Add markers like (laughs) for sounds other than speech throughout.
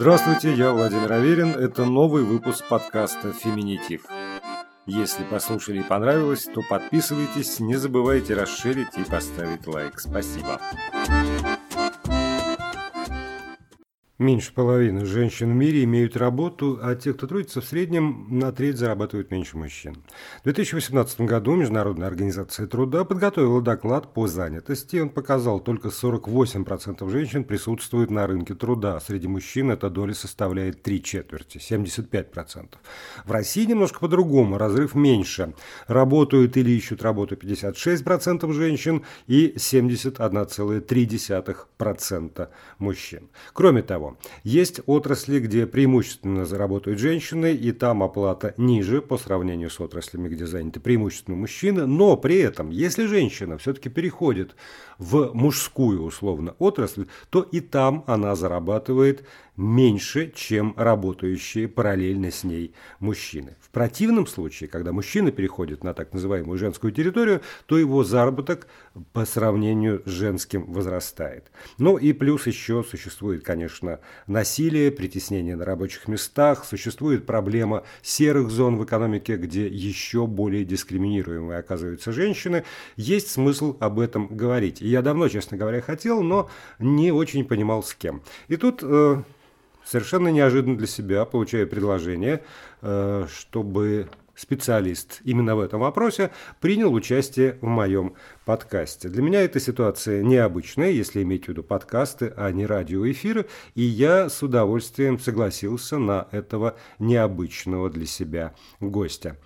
Здравствуйте, я Владимир Аверин. Это новый выпуск подкаста «Феминитив». Если послушали и понравилось, то подписывайтесь, не забывайте расширить и поставить лайк. Спасибо. Меньше половины женщин в мире имеют работу, а те, кто трудится, в среднем на треть зарабатывают меньше мужчин. В 2018 году Международная организация труда подготовила доклад по занятости. Он показал, только 48% женщин присутствуют на рынке труда. Среди мужчин эта доля составляет три четверти, 75%. В России немножко по-другому, разрыв меньше. Работают или ищут работу 56% женщин и 71,3% мужчин. Кроме того, есть отрасли, где преимущественно заработают женщины, и там оплата ниже по сравнению с отраслями, где заняты преимущественно мужчины, но при этом, если женщина все-таки переходит в мужскую условно отрасль, то и там она зарабатывает меньше, чем работающие параллельно с ней мужчины. В противном случае, когда мужчина переходит на так называемую женскую территорию, то его заработок по сравнению с женским возрастает. Ну и плюс еще существует, конечно, насилие, притеснение на рабочих местах, существует проблема серых зон в экономике, где еще более дискриминируемые оказываются женщины. Есть смысл об этом говорить. И я давно, честно говоря, хотел, но не очень понимал с кем. И тут э, совершенно неожиданно для себя получаю предложение, э, чтобы специалист именно в этом вопросе, принял участие в моем подкасте. Для меня эта ситуация необычная, если иметь в виду подкасты, а не радиоэфиры, и я с удовольствием согласился на этого необычного для себя гостя.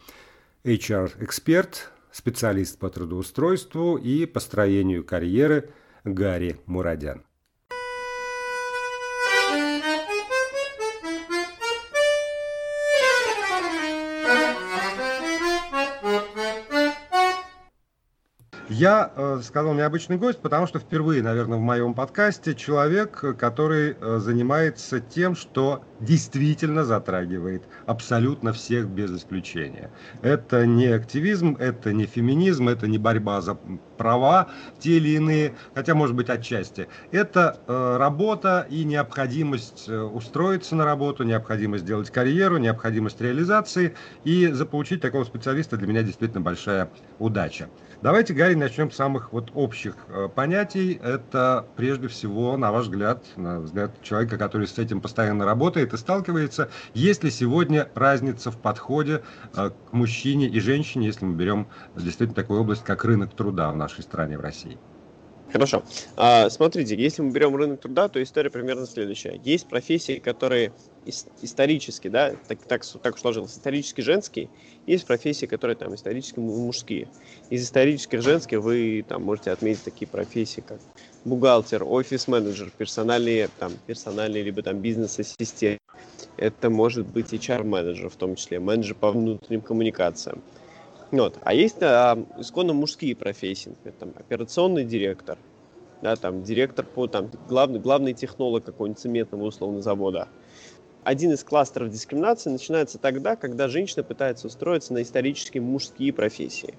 HR-эксперт, специалист по трудоустройству и построению карьеры Гарри Мурадян. Я э, сказал необычный гость, потому что впервые, наверное, в моем подкасте человек, который э, занимается тем, что действительно затрагивает абсолютно всех без исключения. Это не активизм, это не феминизм, это не борьба за права те или иные, хотя, может быть, отчасти. Это э, работа и необходимость устроиться на работу, необходимость сделать карьеру, необходимость реализации. И заполучить такого специалиста для меня действительно большая удача. Давайте, Гарри, начнем с самых вот общих э, понятий. Это прежде всего, на ваш взгляд, на взгляд человека, который с этим постоянно работает и сталкивается, есть ли сегодня разница в подходе э, к мужчине и женщине, если мы берем действительно такую область, как рынок труда в нашей стране, в России? Хорошо. А, смотрите, если мы берем рынок труда, то история примерно следующая. Есть профессии, которые исторически, да, так, так, так сложилось, исторически женские, есть профессии, которые там исторически мужские. Из исторических женских вы там можете отметить такие профессии, как бухгалтер, офис-менеджер, персональные, там, персональные либо там бизнес-ассистент. Это может быть HR-менеджер, в том числе, менеджер по внутренним коммуникациям. Вот. А есть а, исконно мужские профессии, например, там, операционный директор, да, там, директор по, там, главный, главный технолог какого-нибудь цементного условно завода один из кластеров дискриминации начинается тогда, когда женщина пытается устроиться на исторические мужские профессии.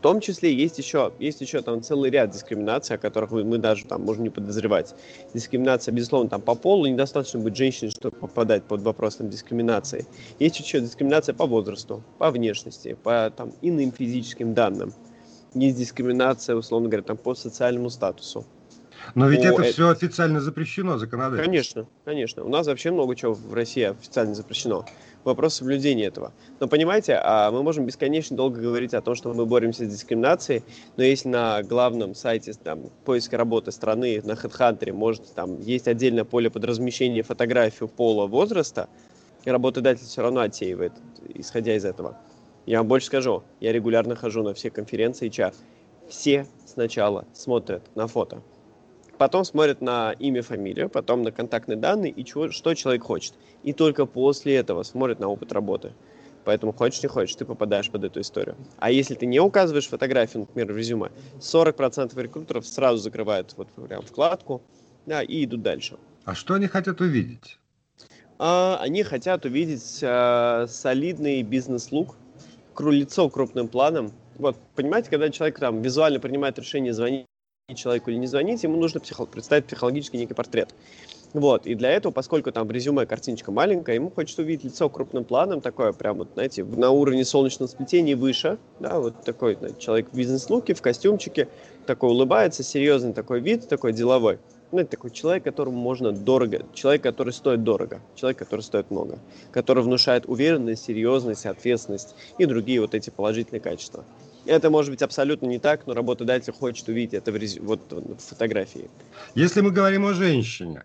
В том числе есть еще, есть еще там целый ряд дискриминаций, о которых мы, мы даже там можем не подозревать. Дискриминация, безусловно, там по полу, недостаточно быть женщиной, чтобы попадать под вопрос там, дискриминации. Есть еще дискриминация по возрасту, по внешности, по там, иным физическим данным. Есть дискриминация, условно говоря, там, по социальному статусу. Но ведь это, это все официально запрещено законодательно. Конечно, конечно. У нас вообще много чего в России официально запрещено. Вопрос соблюдения этого. Но понимаете, а мы можем бесконечно долго говорить о том, что мы боремся с дискриминацией, но если на главном сайте там, поиска работы страны, на HeadHunter, может, там есть отдельное поле под размещение фотографию пола возраста, и работодатель все равно отсеивает, исходя из этого. Я вам больше скажу, я регулярно хожу на все конференции HR. Все сначала смотрят на фото потом смотрят на имя, фамилию, потом на контактные данные и чего, что человек хочет. И только после этого смотрят на опыт работы. Поэтому хочешь не хочешь, ты попадаешь под эту историю. А если ты не указываешь фотографию, например, в резюме, 40% рекрутеров сразу закрывают вот прям вкладку да, и идут дальше. А что они хотят увидеть? А, они хотят увидеть а, солидный бизнес-лук, лицо крупным планом. Вот, понимаете, когда человек там визуально принимает решение звонить человеку или не звонить, ему нужно психо- представить психологический некий портрет. Вот, и для этого, поскольку там в резюме картиночка маленькая, ему хочется увидеть лицо крупным планом, такое прям вот, знаете, на уровне солнечного сплетения выше, да, вот такой знаете, человек в бизнес-луке, в костюмчике, такой улыбается, серьезный такой вид, такой деловой. Ну, это такой человек, которому можно дорого, человек, который стоит дорого, человек, который стоит много, который внушает уверенность, серьезность, ответственность и другие вот эти положительные качества. Это может быть абсолютно не так, но работодатель хочет увидеть это в, рез... вот, в фотографии. Если мы говорим о женщине,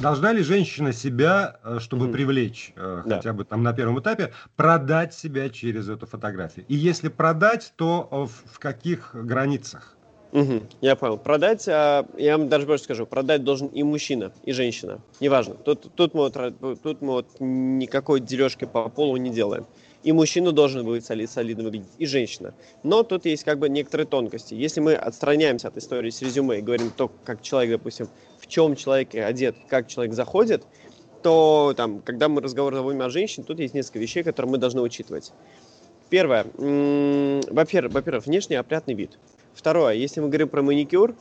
должна ли женщина себя, э, чтобы mm-hmm. привлечь, э, да. хотя бы там на первом этапе, продать себя через эту фотографию? И если продать, то в, в каких границах? Угу, я понял. Продать, а, я вам даже больше скажу, продать должен и мужчина, и женщина. Неважно. Тут, тут, мы, вот, тут мы вот никакой дележки по полу не делаем. И мужчина должен солид, солидно выглядеть, и женщина. Но тут есть как бы некоторые тонкости. Если мы отстраняемся от истории с резюме и говорим то, как человек, допустим, в чем человек одет, как человек заходит, то там, когда мы разговор заводим о женщине, тут есть несколько вещей, которые мы должны учитывать. Первое. Во-первых, во-первых, внешний опрятный вид. Второе, если мы говорим про маникюр,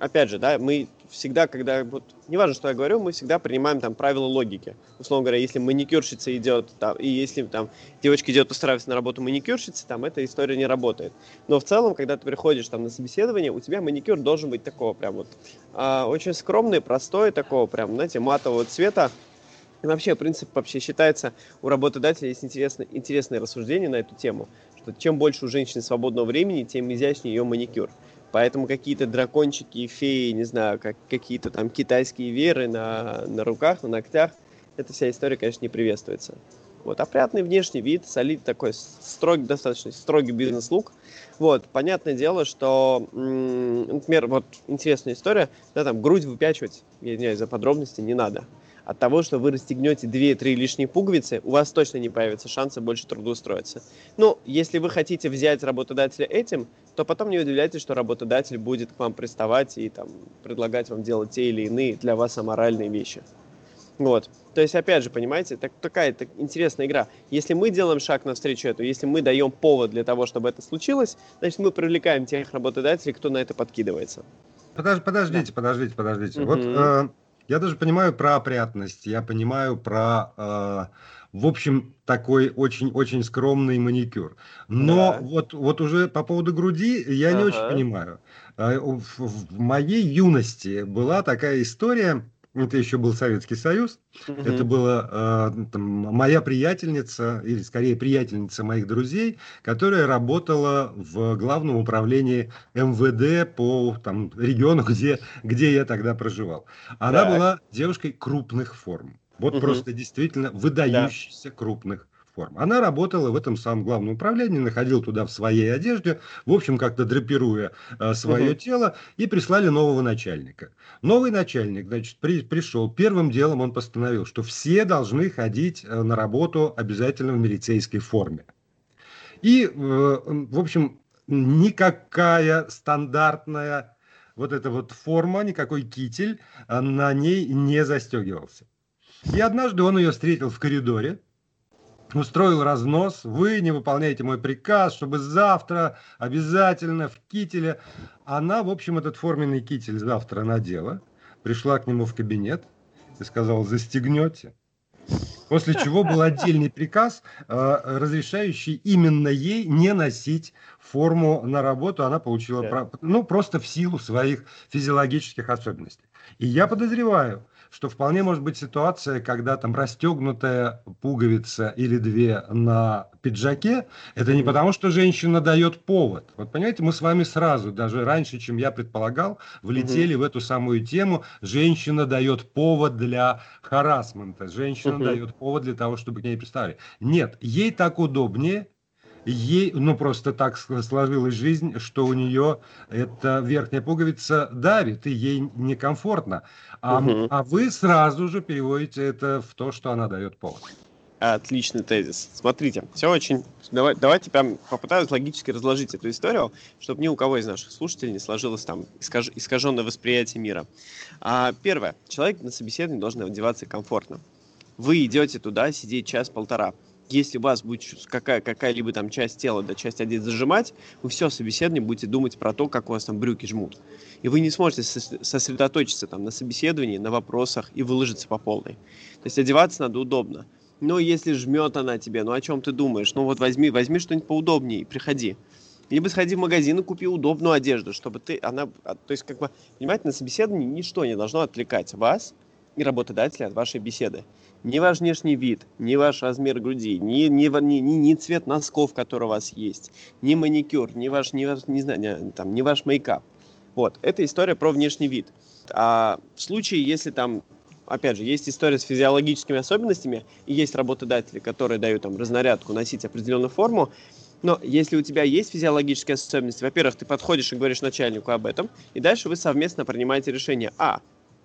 опять же, да, мы всегда, когда, вот, неважно, что я говорю, мы всегда принимаем там правила логики. Условно говоря, если маникюрщица идет, там, и если там девочка идет устраиваться на работу маникюрщицы, там эта история не работает. Но в целом, когда ты приходишь там на собеседование, у тебя маникюр должен быть такого прям вот, а, очень скромный, простой, такого прям, знаете, матового цвета, и вообще, принцип вообще считается, у работодателя есть интересное, интересное рассуждение на эту тему, что чем больше у женщины свободного времени, тем изящнее ее маникюр. Поэтому какие-то дракончики, феи, не знаю, как какие-то там китайские веры на, на руках, на ногтях, эта вся история, конечно, не приветствуется. Вот, опрятный внешний вид, солид такой, строгий, достаточно строгий бизнес-лук. Вот, понятное дело, что, например, вот интересная история, да, там грудь выпячивать, я извиняюсь за подробности, не надо от того, что вы расстегнете 2-3 лишние пуговицы, у вас точно не появится шанса больше трудоустроиться. Ну, если вы хотите взять работодателя этим, то потом не удивляйтесь, что работодатель будет к вам приставать и там, предлагать вам делать те или иные для вас аморальные вещи. Вот. То есть, опять же, понимаете, так, такая так, интересная игра. Если мы делаем шаг навстречу этому, если мы даем повод для того, чтобы это случилось, значит, мы привлекаем тех работодателей, кто на это подкидывается. Подож, подождите, да. подождите, подождите. Угу. Вот э, я даже понимаю про опрятность, я понимаю про, э, в общем, такой очень-очень скромный маникюр. Но да. вот, вот уже по поводу груди я ага. не очень понимаю. Э, в, в моей юности была такая история, это еще был Советский Союз. Угу. Это была э, там, моя приятельница, или скорее приятельница моих друзей, которая работала в главном управлении МВД по там, региону, (laughs) где, где я тогда проживал. Она так. была девушкой крупных форм. Вот угу. просто действительно выдающихся да. крупных форм. Она работала в этом самом главном управлении, находил туда в своей одежде, в общем, как-то драпируя э, свое угу. тело, и прислали нового начальника. Новый начальник, значит, при, пришел, первым делом он постановил, что все должны ходить э, на работу обязательно в милицейской форме. И, э, в общем, никакая стандартная вот эта вот форма, никакой китель э, на ней не застегивался. И однажды он ее встретил в коридоре, устроил разнос, вы не выполняете мой приказ, чтобы завтра обязательно в кителе. Она, в общем, этот форменный китель завтра надела, пришла к нему в кабинет и сказала, застегнете. После чего был отдельный приказ, э, разрешающий именно ей не носить форму на работу. Она получила, ну, просто в силу своих физиологических особенностей. И я подозреваю, что вполне может быть ситуация, когда там расстегнутая пуговица или две на пиджаке, это не потому, что женщина дает повод. Вот понимаете, мы с вами сразу, даже раньше, чем я предполагал, влетели угу. в эту самую тему. Женщина дает повод для харасмента, женщина угу. дает повод для того, чтобы к ней представили. Нет, ей так удобнее, ей, ну просто так сложилась жизнь, что у нее эта верхняя пуговица давит, и ей некомфортно. А, угу. а вы сразу же переводите это в то, что она дает повод. Отличный тезис. Смотрите, все очень... Давай, давайте прям попытаюсь логически разложить эту историю, чтобы ни у кого из наших слушателей не сложилось там искаж... искаженное восприятие мира. А, первое. Человек на собеседовании должен одеваться комфортно. Вы идете туда сидеть час-полтора если у вас будет какая, какая-либо там часть тела, да, часть одежды зажимать, вы все собеседование будете думать про то, как у вас там брюки жмут. И вы не сможете сосредоточиться там на собеседовании, на вопросах и выложиться по полной. То есть одеваться надо удобно. Но если жмет она тебе, ну о чем ты думаешь? Ну вот возьми, возьми что-нибудь поудобнее и приходи. Либо сходи в магазин и купи удобную одежду, чтобы ты, она, а, то есть как бы, понимаете, на собеседовании ничто не должно отвлекать вас и работодателя от вашей беседы. Ни ваш внешний вид, ни ваш размер груди, ни, ни, ни, ни, цвет носков, который у вас есть, ни маникюр, ни ваш, ни ваш, не знаю, не, там, ни ваш мейкап. Вот, это история про внешний вид. А в случае, если там, опять же, есть история с физиологическими особенностями, и есть работодатели, которые дают там разнарядку носить определенную форму, но если у тебя есть физиологические особенности, во-первых, ты подходишь и говоришь начальнику об этом, и дальше вы совместно принимаете решение. А,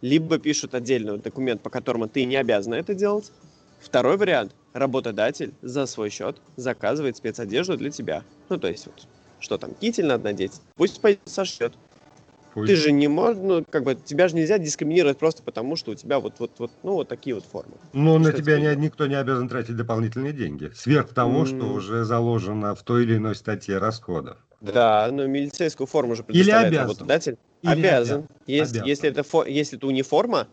либо пишут отдельный документ, по которому ты не обязан это делать. Второй вариант. Работодатель за свой счет заказывает спецодежду для тебя. Ну, то есть, вот, что там, китель надо надеть, пусть пойдет сошьет. Ты же не можешь, ну, как бы, тебя же нельзя дискриминировать просто потому, что у тебя вот, вот, вот, ну, вот такие вот формы. Ну, на тебя не, никто не обязан тратить дополнительные деньги, сверх того, mm. что уже заложено в той или иной статье расходов. Да, но милицейскую форму же предоставляет или обязан. работодатель. Или обязан. обязан. Если, обязан. Если, это, если это униформа,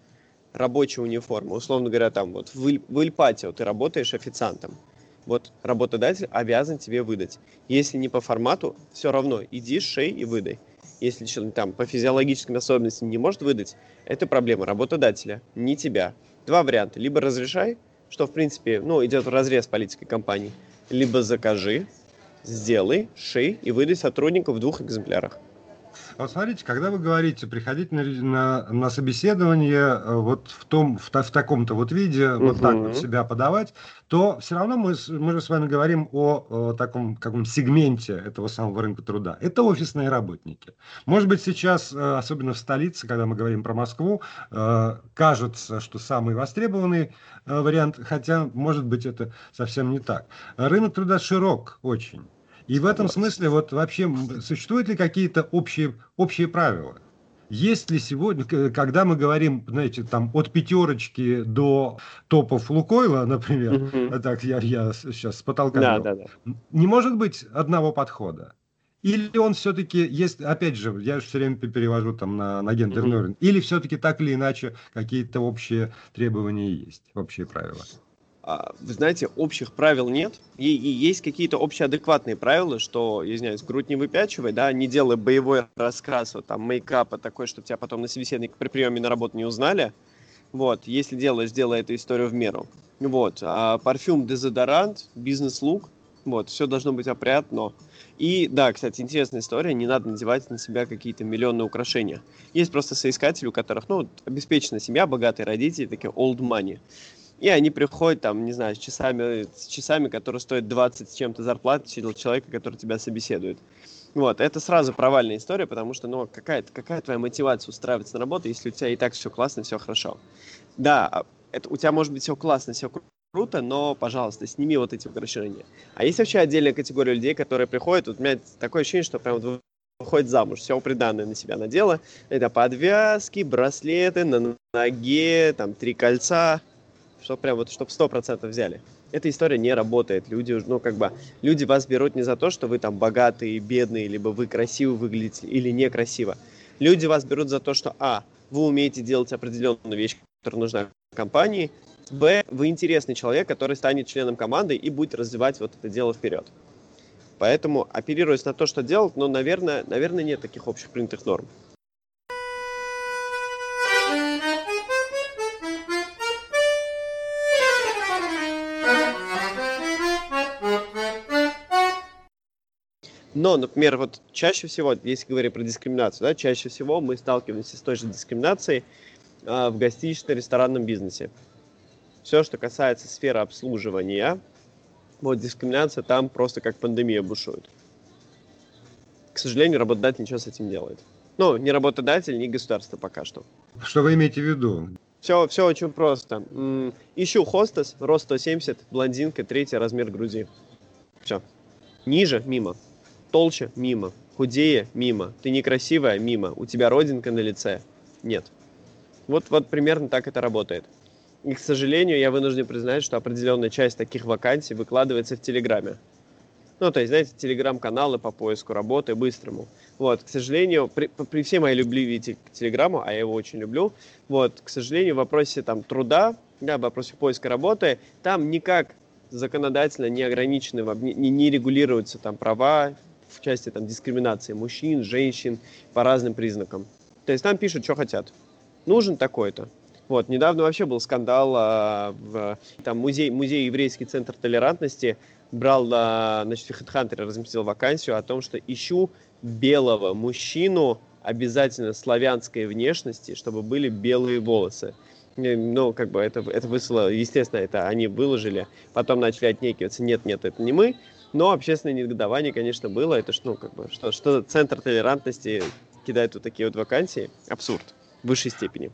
рабочая униформа, условно говоря, там вот в, в Ильпате ты работаешь официантом, вот работодатель обязан тебе выдать. Если не по формату, все равно иди, шей и выдай если человек там по физиологическим особенностям не может выдать, это проблема работодателя, не тебя. Два варианта. Либо разрешай, что, в принципе, ну, идет в разрез политикой компании, либо закажи, сделай, шей и выдай сотруднику в двух экземплярах. Вот смотрите, когда вы говорите приходить на, на, на собеседование э, вот в том в, в таком-то вот виде, угу. вот так вот себя подавать, то все равно мы, мы же с вами говорим о, о таком каком сегменте этого самого рынка труда. Это офисные работники. Может быть, сейчас, э, особенно в столице, когда мы говорим про Москву, э, кажется, что самый востребованный вариант, хотя, может быть, это совсем не так. Рынок труда широк очень. И в этом смысле вот вообще существуют ли какие-то общие, общие правила? Есть ли сегодня, когда мы говорим, знаете, там от пятерочки до топов Лукойла, например, mm-hmm. так я, я сейчас с потолка, да, да, да. не может быть одного подхода? Или он все-таки есть, опять же, я все время перевожу там на, на гендерный mm-hmm. или все-таки так или иначе какие-то общие требования есть, общие правила? А, вы знаете, общих правил нет, и, и есть какие-то общеадекватные правила, что, извиняюсь, грудь не выпячивай, да, не делай боевой раскрас, вот там, мейкапа такой, чтобы тебя потом на собеседник при приеме на работу не узнали, вот, если делаешь, сделай эту историю в меру, вот, а парфюм, дезодорант, бизнес-лук, вот, все должно быть опрятно, и да, кстати, интересная история, не надо надевать на себя какие-то миллионные украшения. Есть просто соискатели, у которых, ну, обеспечена семья, богатые родители, такие old money. И они приходят там, не знаю, с часами, с часами, которые стоят 20 с чем-то зарплат человека, который тебя собеседует. Вот, это сразу провальная история, потому что, ну, какая, какая твоя мотивация устраиваться на работу, если у тебя и так все классно, все хорошо. Да, а, это, у тебя может быть все классно, все круто, но, пожалуйста, сними вот эти украшения. А есть вообще отдельная категория людей, которые приходят, вот у меня такое ощущение, что прям вот выходит замуж, все приданное на себя надела. Это подвязки, браслеты на ноге, там три кольца, чтобы прям вот, чтобы сто процентов взяли. Эта история не работает. Люди, ну, как бы, люди вас берут не за то, что вы там богатые, бедные, либо вы красиво выглядите или некрасиво. Люди вас берут за то, что, а, вы умеете делать определенную вещь, которая нужна компании, б, вы интересный человек, который станет членом команды и будет развивать вот это дело вперед. Поэтому, оперируясь на то, что делать, ну, наверное, наверное, нет таких общих принятых норм. Но, например, вот чаще всего, если говорить про дискриминацию, да, чаще всего мы сталкиваемся с той же дискриминацией э, в гостинично-ресторанном бизнесе. Все, что касается сферы обслуживания, вот дискриминация там просто как пандемия бушует. К сожалению, работодатель ничего с этим делает. Ну, не работодатель, не государство пока что. Что вы имеете в виду? Все, все очень просто. Ищу хостес, рост 170, блондинка, третий размер груди. Все. Ниже, мимо. Толще – мимо. Худее – мимо. Ты некрасивая – мимо. У тебя родинка на лице – нет. Вот, вот примерно так это работает. И, к сожалению, я вынужден признать, что определенная часть таких вакансий выкладывается в Телеграме. Ну, то есть, знаете, телеграм-каналы по поиску работы быстрому. Вот, к сожалению, при, при всей моей любви к телеграмму, а я его очень люблю, вот, к сожалению, в вопросе там труда, да, в вопросе поиска работы, там никак законодательно не ограничены, не, не регулируются там права в части там дискриминации мужчин, женщин по разным признакам. То есть там пишут, что хотят. Нужен такой-то. Вот, недавно вообще был скандал, а, в, там музей, музей еврейский центр толерантности брал, а, значит, в HeadHunter разместил вакансию о том, что ищу белого мужчину обязательно славянской внешности, чтобы были белые волосы. Ну, как бы это, это выслало, естественно, это они выложили, потом начали отнекиваться, нет, нет, это не мы, но общественное негодование, конечно, было, это что, ну, как бы, что, что центр толерантности кидает вот такие вот вакансии, абсурд. В высшей степени.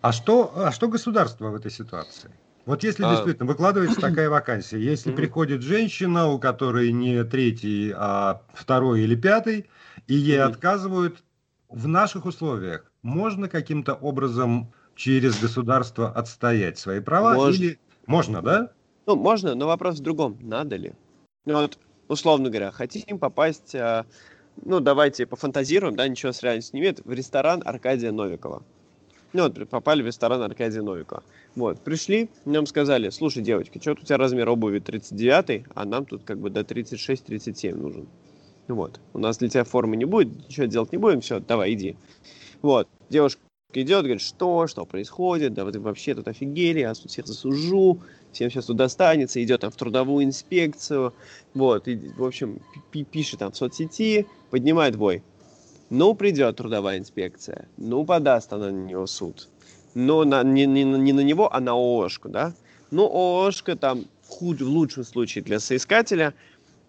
А что, а что государство в этой ситуации? Вот если а... действительно выкладывается такая вакансия, если приходит женщина, у которой не третий, а второй или пятый, и ей отказывают, в наших условиях можно каким-то образом через государство отстоять свои права? Можно. Или можно, да? Ну, можно, но вопрос в другом. Надо ли? Ну, вот, условно говоря, хотим попасть, а, ну, давайте пофантазируем, да, ничего с реальностью не имеет, в ресторан Аркадия Новикова. Ну, вот попали в ресторан Аркадия Новикова. Вот, пришли, нам сказали, слушай, девочка, что у тебя размер обуви 39, а нам тут как бы до 36-37 нужен. Вот, у нас для тебя формы не будет, ничего делать не будем, все, давай, иди. Вот, девушка идет, говорит, что, что происходит, да вы вообще тут офигели, я тут всех засужу, всем сейчас тут достанется, идет там в трудовую инспекцию, вот, и, в общем, пишет там в соцсети, поднимает бой. Ну, придет трудовая инспекция, ну, подаст она на него суд. Но на, не, не, не на него, а на ООшку, да? Ну, ООшка там в, худ, в лучшем случае для соискателя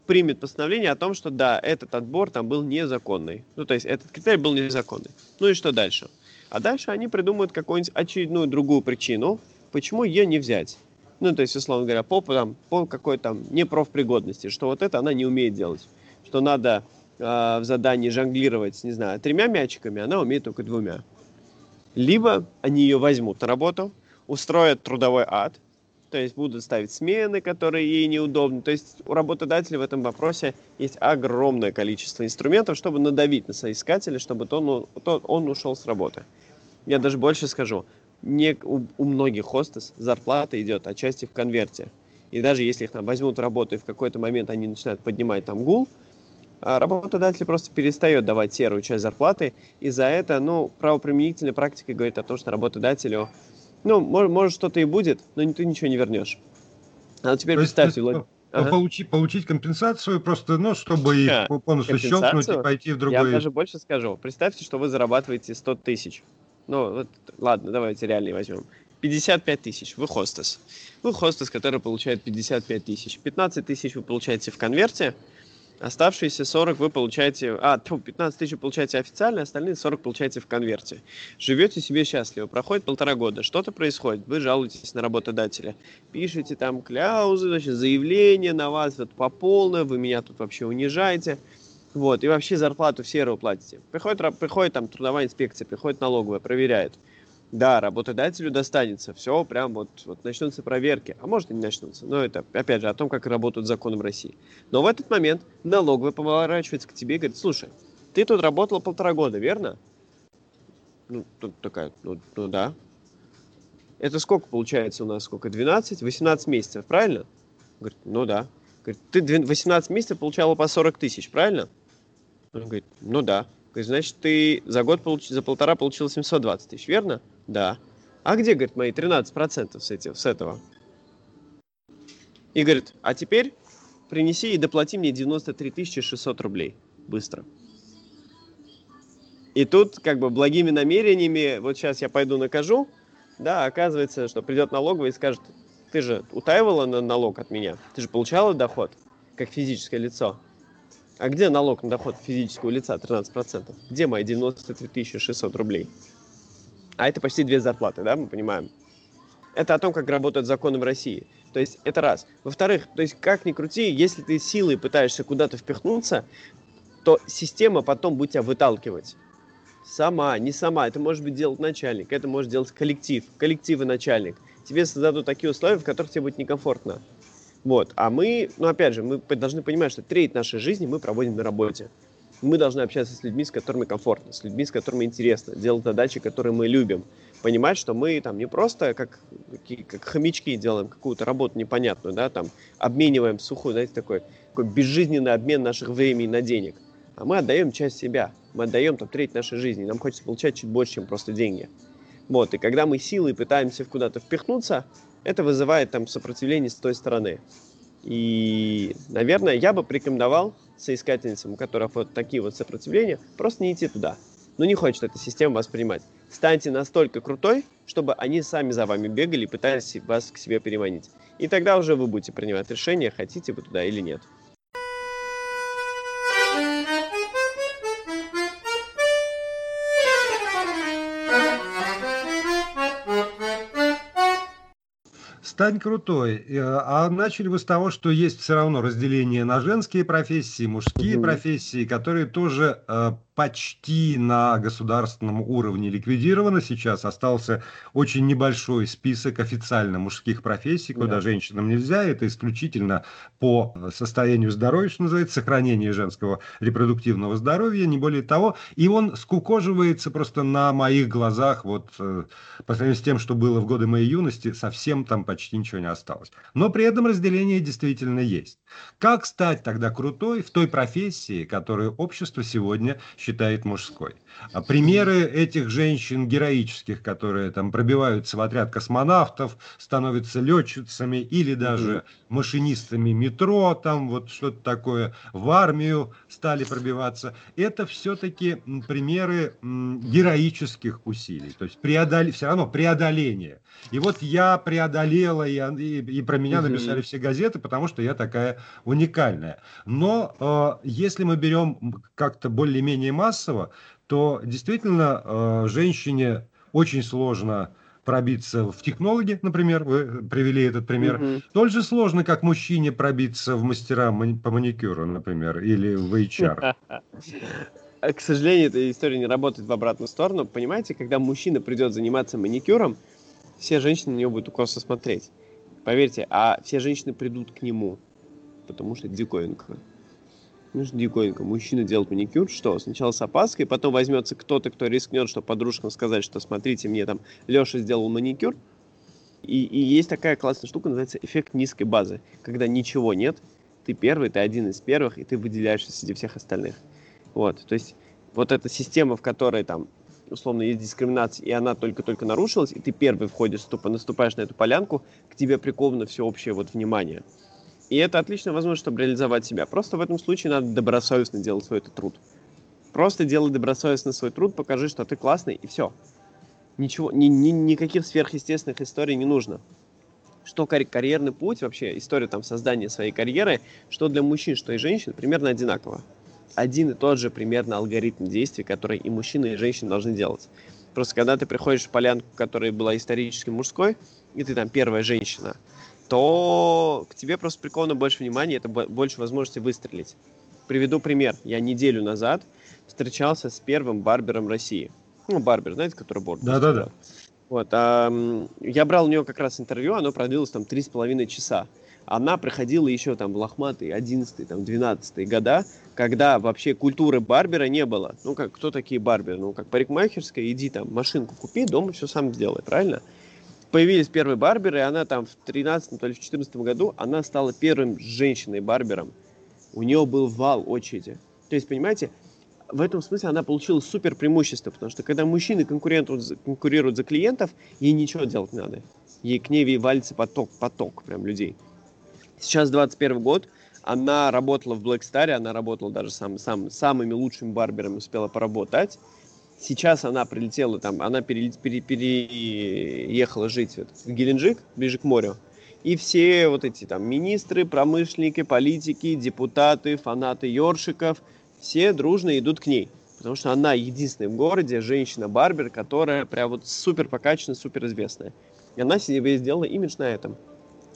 примет постановление о том, что да, этот отбор там был незаконный. Ну, то есть этот критерий был незаконный. Ну и что дальше? А дальше они придумают какую-нибудь очередную другую причину, почему ее не взять. Ну, то есть, условно говоря, по, там, по какой-то там непрофпригодности, что вот это она не умеет делать. Что надо э, в задании жонглировать, не знаю, тремя мячиками, она умеет только двумя. Либо они ее возьмут на работу, устроят трудовой ад, то есть будут ставить смены, которые ей неудобны. То есть у работодателя в этом вопросе есть огромное количество инструментов, чтобы надавить на соискателя, чтобы то, ну, то он ушел с работы. Я даже больше скажу, не, у, у многих хостес зарплата идет отчасти в конверте. И даже если их там возьмут работу и в какой-то момент они начинают поднимать там гул, а работодатель просто перестает давать серую часть зарплаты, и за это, ну, правоприменительная практика говорит о том, что работодателю, ну, может, может что-то и будет, но ты ничего не вернешь. А теперь то представьте, Влад... ага. получить, получить компенсацию просто, ну, чтобы их а, полностью щелкнуть и пойти в другой... Я даже больше скажу. Представьте, что вы зарабатываете 100 тысяч. Ну, вот, ладно, давайте реальные возьмем. 55 тысяч, вы хостес. Вы хостес, который получает 55 тысяч. 15 тысяч вы получаете в конверте, Оставшиеся 40 вы получаете... А, 15 тысяч получаете официально, остальные 40 получаете в конверте. Живете себе счастливо. Проходит полтора года. Что-то происходит. Вы жалуетесь на работодателя. Пишете там кляузы, значит, заявления на вас вот по полной. Вы меня тут вообще унижаете. Вот. И вообще зарплату в серую платите. Приходит, приходит там трудовая инспекция, приходит налоговая, проверяет. Да, работодателю достанется. Все, прям вот, вот начнутся проверки. А может и не начнутся. Но это, опять же, о том, как работают законы в России. Но в этот момент налоговая поворачивается к тебе и говорит, слушай, ты тут работал полтора года, верно? Ну, тут такая, ну, ну да. Это сколько получается у нас? Сколько? 12? 18 месяцев, правильно? Говорит, ну да. Говорит, ты 18 месяцев получала по 40 тысяч, правильно? Он говорит, ну да. Говорит, значит, ты за год, получ... за полтора получил 720 тысяч, верно? Да. А где, говорит, мои 13% с, этих, с этого? И говорит, а теперь принеси и доплати мне 93 600 рублей. Быстро. И тут, как бы, благими намерениями, вот сейчас я пойду накажу, да, оказывается, что придет налоговый и скажет, ты же утаивала на налог от меня, ты же получала доход, как физическое лицо. А где налог на доход физического лица 13%? Где мои 93 600 рублей? А это почти две зарплаты, да, мы понимаем? Это о том, как работают законы в России. То есть это раз. Во-вторых, то есть как ни крути, если ты силой пытаешься куда-то впихнуться, то система потом будет тебя выталкивать. Сама, не сама. Это может быть делать начальник, это может делать коллектив, коллектив и начальник. Тебе создадут такие условия, в которых тебе будет некомфортно. Вот. А мы, ну опять же, мы должны понимать, что треть нашей жизни мы проводим на работе. Мы должны общаться с людьми, с которыми комфортно, с людьми, с которыми интересно, делать задачи, которые мы любим. Понимать, что мы там не просто как, как хомячки делаем какую-то работу непонятную, да, там обмениваем сухую, знаете, такой, такой безжизненный обмен наших времени на денег. А мы отдаем часть себя, мы отдаем там треть нашей жизни, нам хочется получать чуть больше, чем просто деньги. Вот, и когда мы силой пытаемся куда-то впихнуться, это вызывает там сопротивление с той стороны. И, наверное, я бы порекомендовал соискательницам, у которых вот такие вот сопротивления, просто не идти туда. Но не хочет эта система воспринимать. Станьте настолько крутой, чтобы они сами за вами бегали и пытались вас к себе переманить. И тогда уже вы будете принимать решение, хотите вы туда или нет. Стань крутой. Э, а начали вы с того, что есть все равно разделение на женские профессии, мужские mm-hmm. профессии, которые тоже э, почти на государственном уровне ликвидировано. Сейчас остался очень небольшой список официально мужских профессий, куда да. женщинам нельзя. Это исключительно по состоянию здоровья, что называется, сохранение женского репродуктивного здоровья, не более того. И он скукоживается просто на моих глазах, вот э, по сравнению с тем, что было в годы моей юности, совсем там почти ничего не осталось. Но при этом разделение действительно есть. Как стать тогда крутой в той профессии, которую общество сегодня считает мужской. А примеры этих женщин героических, которые там пробиваются в отряд космонавтов, становятся летчицами или даже машинистами метро, там вот что-то такое, в армию стали пробиваться, это все-таки примеры героических усилий, то есть преодол... все равно преодоление. И вот я преодолела, и, и, и про меня написали все газеты, потому что я такая уникальная. Но э, если мы берем как-то более-менее массово, то действительно э, женщине очень сложно пробиться в технологи, например, вы привели этот пример. Угу. Столь же сложно, как мужчине пробиться в мастера по маникюру, например, или в HR. К сожалению, эта история не работает в обратную сторону. Понимаете, когда мужчина придет заниматься маникюром, все женщины на него будут косо смотреть. Поверьте, а все женщины придут к нему, потому что диковинка. Ну, диковинка. Мужчина делает маникюр, что? Сначала с опаской, потом возьмется кто-то, кто рискнет, что подружкам сказать, что смотрите, мне там Леша сделал маникюр. И, и есть такая классная штука, называется эффект низкой базы. Когда ничего нет, ты первый, ты один из первых, и ты выделяешься среди всех остальных. Вот, то есть вот эта система, в которой там условно есть дискриминация, и она только-только нарушилась, и ты первый входишь, наступаешь на эту полянку, к тебе приковано всеобщее вот внимание. И это отличная возможность, чтобы реализовать себя. Просто в этом случае надо добросовестно делать свой этот труд. Просто делай добросовестно свой труд, покажи, что ты классный, и все. Ничего, ни, ни, никаких сверхъестественных историй не нужно. Что карьерный путь, вообще история там создания своей карьеры, что для мужчин, что и женщин, примерно одинаково. Один и тот же примерно алгоритм действий, который и мужчины, и женщины должны делать. Просто когда ты приходишь в полянку, которая была исторически мужской, и ты там первая женщина – то к тебе просто приковано больше внимания, это больше возможности выстрелить. Приведу пример. Я неделю назад встречался с первым барбером России. Ну, барбер, знаете, который борт? Да-да-да. Вот, а, я брал у нее как раз интервью, оно продлилось там три с половиной часа. Она проходила еще там в лохматые 11 там 12 года, когда вообще культуры барбера не было. Ну, как, кто такие барберы? Ну, как парикмахерская, иди там машинку купи, дома все сам сделай, правильно? появились первые барберы, и она там в 13 то ли в 14 году, она стала первым женщиной-барбером. У нее был вал очереди. То есть, понимаете, в этом смысле она получила супер преимущество, потому что когда мужчины конкурируют, конкурируют за клиентов, ей ничего делать не надо. Ей к ней валится поток, поток прям людей. Сейчас 21 год, она работала в Black Star, она работала даже сам, сам, самыми лучшими барберами, успела поработать. Сейчас она прилетела там, она пере, пере, переехала жить в Геленджик, ближе к морю. И все вот эти там министры, промышленники, политики, депутаты, фанаты ёршиков, все дружно идут к ней. Потому что она единственная в городе женщина-барбер, которая прям вот супер покачанная, супер известная. И она себе сделала имидж на этом.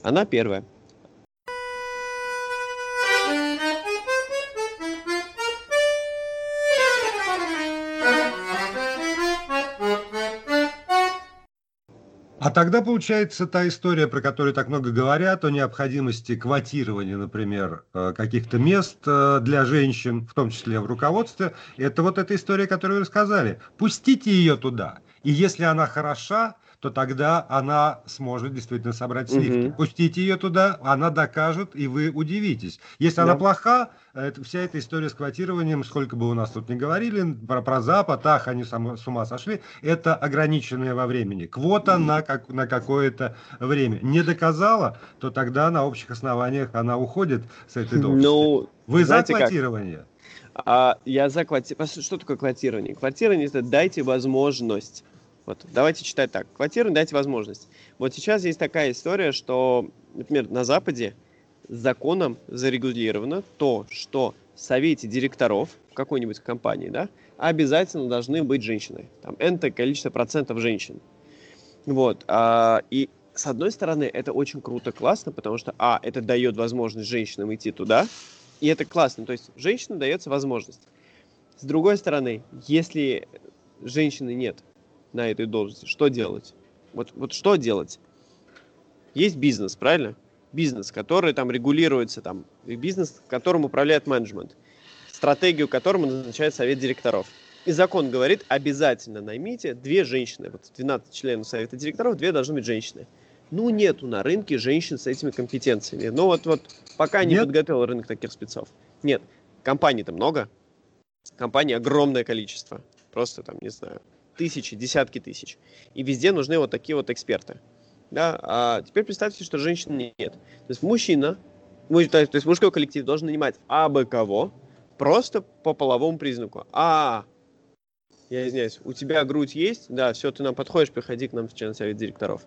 Она первая. А тогда получается та история, про которую так много говорят, о необходимости квотирования, например, э, каких-то мест э, для женщин, в том числе в руководстве. Это вот эта история, которую вы рассказали. Пустите ее туда. И если она хороша, то тогда она сможет действительно собрать сливки. Угу. Пустите ее туда, она докажет, и вы удивитесь. Если да. она плоха, это, вся эта история с квотированием, сколько бы у нас тут не говорили, про, про Запад, ах, они сам, с ума сошли, это ограниченное во времени. Квота на, как, на какое-то время. Не доказала, то тогда на общих основаниях она уходит с этой должности. Ну, вы за квотирование? Как? А, я за квотирование. Что такое квотирование? Квотирование – это дайте возможность вот, давайте читать так. Квартиру дайте возможность. Вот сейчас есть такая история, что, например, на Западе законом зарегулировано то, что в совете директоров какой-нибудь компании, да, обязательно должны быть женщины. Там энто количество процентов женщин. Вот. А, и с одной стороны, это очень круто, классно, потому что, а, это дает возможность женщинам идти туда, и это классно. То есть женщинам дается возможность. С другой стороны, если женщины нет, на этой должности, что делать? Вот, вот что делать? Есть бизнес, правильно? Бизнес, который там регулируется, там, бизнес, которым управляет менеджмент, стратегию которому назначает совет директоров. И закон говорит, обязательно наймите две женщины. Вот 12 членов совета директоров, две должны быть женщины. Ну, нету на рынке женщин с этими компетенциями. Ну, вот, вот пока не подготовил рынок таких спецов. Нет, компаний-то много. Компаний огромное количество. Просто там, не знаю, тысячи, десятки тысяч. И везде нужны вот такие вот эксперты. Да? А теперь представьте, что женщин нет. То есть мужчина, то есть мужской коллектив должен нанимать абы кого, просто по половому признаку. А, я извиняюсь, у тебя грудь есть? Да, все, ты нам подходишь, приходи к нам в член совет директоров.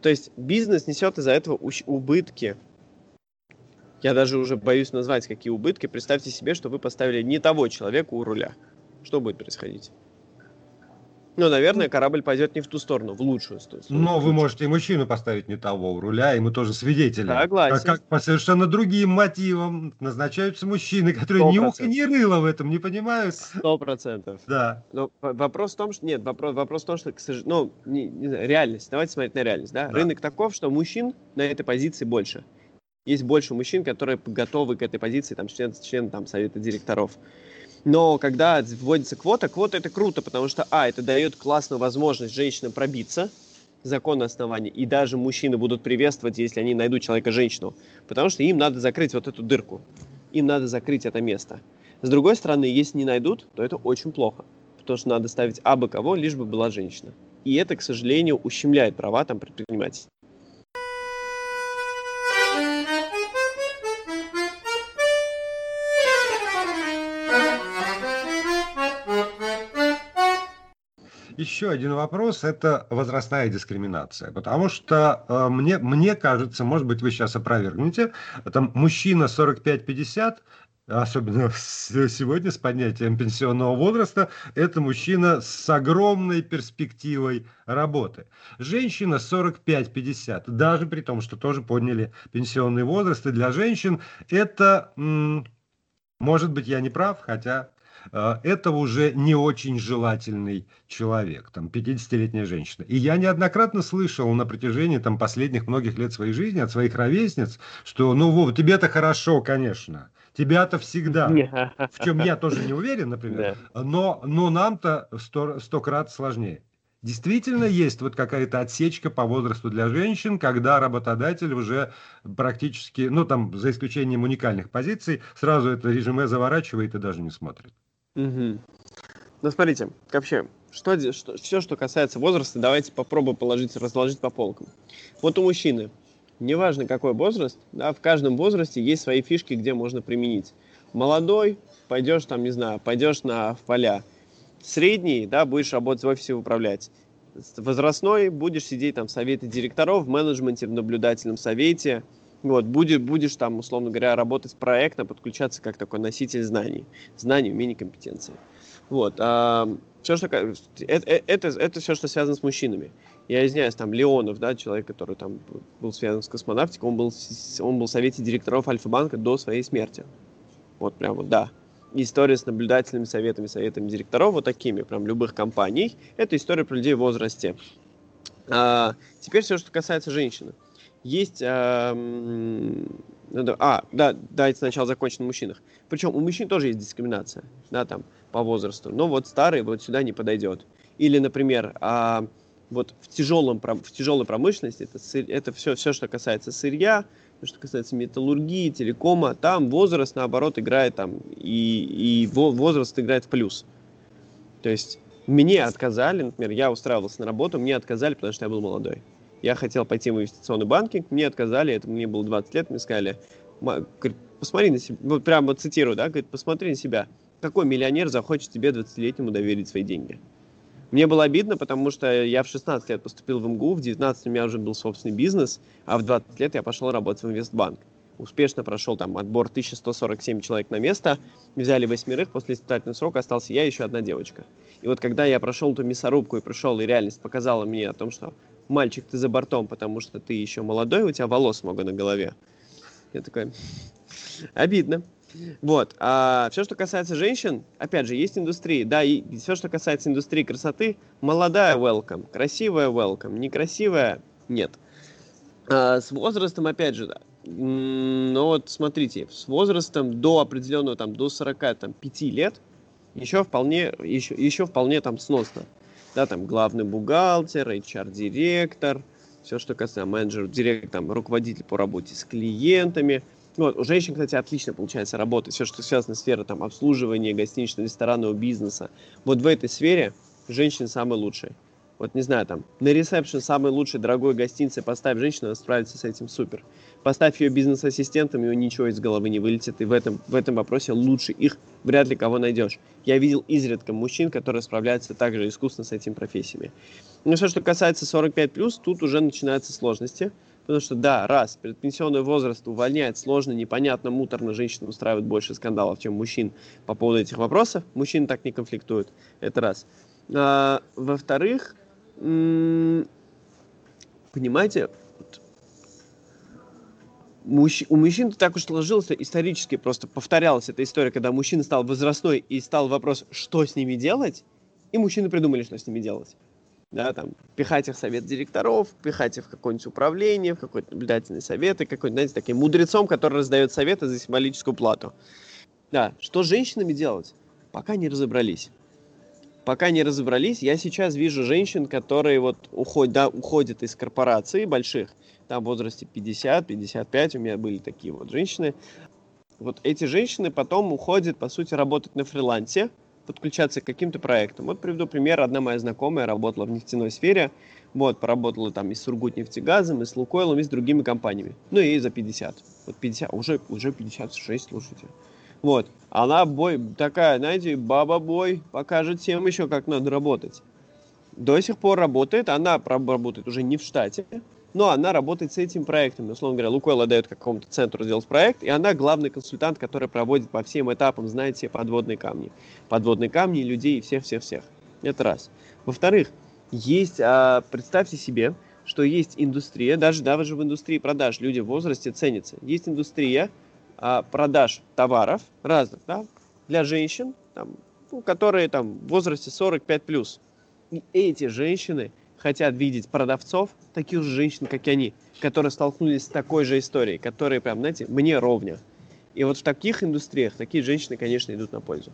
То есть бизнес несет из-за этого убытки. Я даже уже боюсь назвать, какие убытки. Представьте себе, что вы поставили не того человека у руля. Что будет происходить? Ну, наверное, корабль пойдет не в ту сторону, в лучшую сторону. Но вы можете и мужчину поставить не того у руля, и мы тоже свидетели. Согласен. Как, как по совершенно другим мотивам назначаются мужчины, которые 100%. ни уха, ни рыла в этом не понимают. Сто процентов. Да. Но вопрос в том, что... Нет, вопрос, вопрос в том, что, к сожалению, ну, не, не знаю, реальность. Давайте смотреть на реальность, да? да? Рынок таков, что мужчин на этой позиции больше. Есть больше мужчин, которые готовы к этой позиции, там, член, член там, совета директоров. Но когда вводится квота, квота это круто, потому что, а, это дает классную возможность женщинам пробиться, законное основание, и даже мужчины будут приветствовать, если они найдут человека-женщину, потому что им надо закрыть вот эту дырку, им надо закрыть это место. С другой стороны, если не найдут, то это очень плохо, потому что надо ставить абы кого, лишь бы была женщина. И это, к сожалению, ущемляет права там предпринимателей. Еще один вопрос – это возрастная дискриминация. Потому что э, мне, мне кажется, может быть, вы сейчас опровергнете, там мужчина 45-50, особенно сегодня с поднятием пенсионного возраста, это мужчина с огромной перспективой работы. Женщина 45-50, даже при том, что тоже подняли пенсионный возраст, и для женщин это, может быть, я не прав, хотя это уже не очень желательный человек, там 50-летняя женщина. И я неоднократно слышал на протяжении там последних многих лет своей жизни от своих ровесниц, что ну Вова, тебе-то хорошо, конечно, тебя-то всегда, (laughs) в чем я тоже не уверен, например, но, но нам-то сто, сто крат сложнее. Действительно есть вот какая-то отсечка по возрасту для женщин, когда работодатель уже практически, ну там за исключением уникальных позиций, сразу это резюме заворачивает и даже не смотрит. Угу. Ну, смотрите, вообще, что, что, все, что касается возраста, давайте попробуем положить, разложить по полкам. Вот у мужчины, неважно какой возраст, да, в каждом возрасте есть свои фишки, где можно применить. Молодой, пойдешь там, не знаю, пойдешь на в поля. Средний, да, будешь работать в офисе управлять. Возрастной, будешь сидеть там в совете директоров, в менеджменте, в наблюдательном совете, Вот, будет, будешь там, условно говоря, работать проектно, подключаться как такой носитель знаний, знаний, умений, компетенций. Вот, а, все, что, это, это, это все, что связано с мужчинами. Я извиняюсь, там, Леонов, да, человек, который там был связан с космонавтикой, он был, он был в совете директоров Альфа-банка до своей смерти. Вот прям вот, да. История с наблюдательными советами, советами директоров, вот такими, прям любых компаний, это история про людей в возрасте. А, теперь все, что касается женщины. Есть... А, а, да, давайте сначала закончим на мужчинах. Причем у мужчин тоже есть дискриминация, да, там, по возрасту. Но вот старый вот сюда не подойдет. Или, например, а, вот в, тяжелом, в тяжелой промышленности, это, это все, все, что касается сырья, что касается металлургии, телекома, там возраст, наоборот, играет там, и, и возраст играет в плюс. То есть мне отказали, например, я устраивался на работу, мне отказали, потому что я был молодой. Я хотел пойти в инвестиционный банкинг, мне отказали, это мне было 20 лет, мне сказали, говорит, посмотри на себя, вот прямо цитирую, да, говорит, посмотри на себя, какой миллионер захочет тебе 20-летнему доверить свои деньги? Мне было обидно, потому что я в 16 лет поступил в МГУ, в 19 у меня уже был собственный бизнес, а в 20 лет я пошел работать в инвестбанк. Успешно прошел там отбор 1147 человек на место, взяли восьмерых, после испытательного срока остался я и еще одна девочка. И вот когда я прошел эту мясорубку и пришел, и реальность показала мне о том, что мальчик, ты за бортом, потому что ты еще молодой, у тебя волос много на голове. Я такой, обидно. Вот. А все, что касается женщин, опять же, есть индустрии. Да, и все, что касается индустрии красоты, молодая welcome, красивая welcome, некрасивая нет. А с возрастом, опять же, да. Ну вот смотрите, с возрастом до определенного, там, до 45 лет, еще вполне, еще, еще вполне там сносно. Да, там главный бухгалтер, HR-директор, все, что касается менеджера, директор, там, руководитель по работе с клиентами – вот, у женщин, кстати, отлично получается работать. Все, что связано с сферой там, обслуживания, гостиничного, ресторанного бизнеса. Вот в этой сфере женщины самые лучшие. Вот не знаю, там, на ресепшн самый лучший дорогой гостинице поставь женщину, она справится с этим супер. Поставь ее бизнес-ассистентом, ее ничего из головы не вылетит, и в этом, в этом вопросе лучше их вряд ли кого найдешь. Я видел изредка мужчин, которые справляются также искусно с этими профессиями. Ну, все, что касается 45+, тут уже начинаются сложности. Потому что, да, раз, предпенсионный возраст увольняет сложно, непонятно, муторно, женщины устраивают больше скандалов, чем мужчин по поводу этих вопросов. Мужчины так не конфликтуют. Это раз. А, во-вторых, понимаете, у мужчин так уж сложилось исторически, просто повторялась эта история, когда мужчина стал возрастной и стал вопрос, что с ними делать, и мужчины придумали, что с ними делать да, там, пихать их в совет директоров, пихать их в какое-нибудь управление, в какой-то наблюдательный совет, и какой-нибудь, знаете, таким мудрецом, который раздает советы за символическую плату. Да, что с женщинами делать? Пока не разобрались. Пока не разобрались, я сейчас вижу женщин, которые вот уходят, да, уходят из корпораций больших, там в возрасте 50-55, у меня были такие вот женщины. Вот эти женщины потом уходят, по сути, работать на фрилансе, подключаться к каким-то проектам. Вот приведу пример. Одна моя знакомая работала в нефтяной сфере, вот, поработала там и с Сургутнефтегазом, и с Лукойлом, и с другими компаниями. Ну и за 50. Вот 50, уже, уже 56, слушайте. Вот. Она бой, такая, знаете, баба-бой, покажет всем еще, как надо работать. До сих пор работает, она работает уже не в штате, но она работает с этим проектом. Условно говоря, Лукойл отдает какому-то центру сделать проект, и она главный консультант, который проводит по всем этапам, знаете, все подводные камни. Подводные камни, людей и всех-всех-всех. Это раз. Во-вторых, есть, а, представьте себе, что есть индустрия, даже, даже в индустрии продаж люди в возрасте ценятся. Есть индустрия продаж товаров разных, да, для женщин, там, ну, которые там в возрасте 45+. И эти женщины – хотят видеть продавцов, таких же женщин, как и они, которые столкнулись с такой же историей, которые прям, знаете, мне ровня. И вот в таких индустриях такие женщины, конечно, идут на пользу.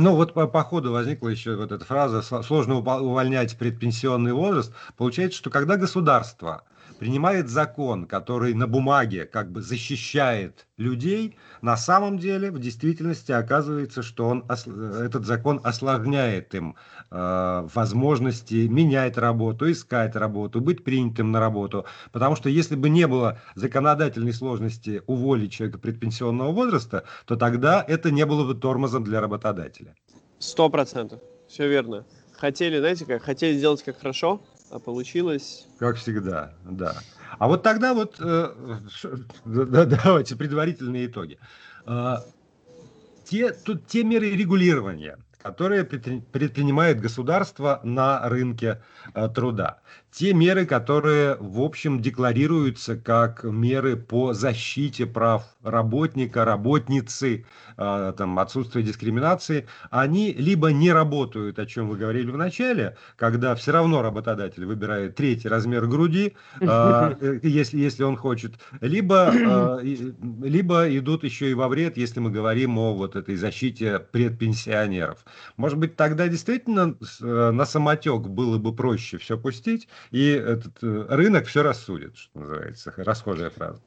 Ну вот по, по ходу возникла еще вот эта фраза «сложно увольнять предпенсионный возраст». Получается, что когда государство принимает закон, который на бумаге как бы защищает людей, на самом деле в действительности оказывается, что он, этот закон осложняет им э, возможности менять работу, искать работу, быть принятым на работу. Потому что если бы не было законодательной сложности уволить человека предпенсионного возраста, то тогда это не было бы тормозом для работодателя. Сто процентов. Все верно. Хотели, знаете как, хотели сделать как хорошо, а получилось... Как всегда, да. А вот тогда вот э, (laughs) давайте предварительные итоги. Э, те, тут, те меры регулирования, которые предпринимает государство на рынке э, труда те меры, которые, в общем, декларируются как меры по защите прав работника, работницы, э, там, отсутствие дискриминации, они либо не работают, о чем вы говорили в начале, когда все равно работодатель выбирает третий размер груди, (laughs) э, если, если он хочет, либо, э, либо идут еще и во вред, если мы говорим о вот этой защите предпенсионеров. Может быть, тогда действительно на самотек было бы проще все пустить, и этот э, рынок все рассудит, что называется, расхожая фраза.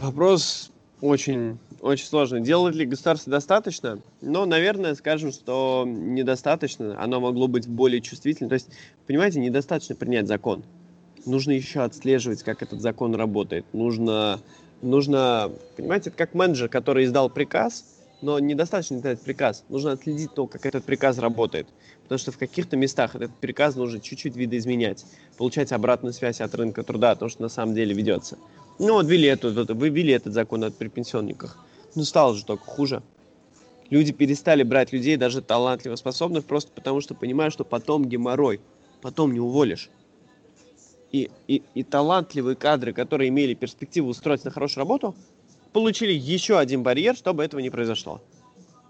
Вопрос очень, очень сложный. Делает ли государство достаточно? Но, наверное, скажем, что недостаточно. Оно могло быть более чувствительным. То есть, понимаете, недостаточно принять закон. Нужно еще отслеживать, как этот закон работает. Нужно, нужно понимаете, это как менеджер, который издал приказ, но недостаточно издать приказ. Нужно отследить то, как этот приказ работает. Потому что в каких-то местах этот приказ нужно чуть-чуть видоизменять, получать обратную связь от рынка труда, о том, что на самом деле ведется. Ну вот ввели эту, вот, ввели этот закон о предпенсионниках. Ну стало же только хуже. Люди перестали брать людей, даже талантливо способных, просто потому что понимают, что потом геморрой, потом не уволишь. И, и, и талантливые кадры, которые имели перспективу устроиться на хорошую работу, получили еще один барьер, чтобы этого не произошло.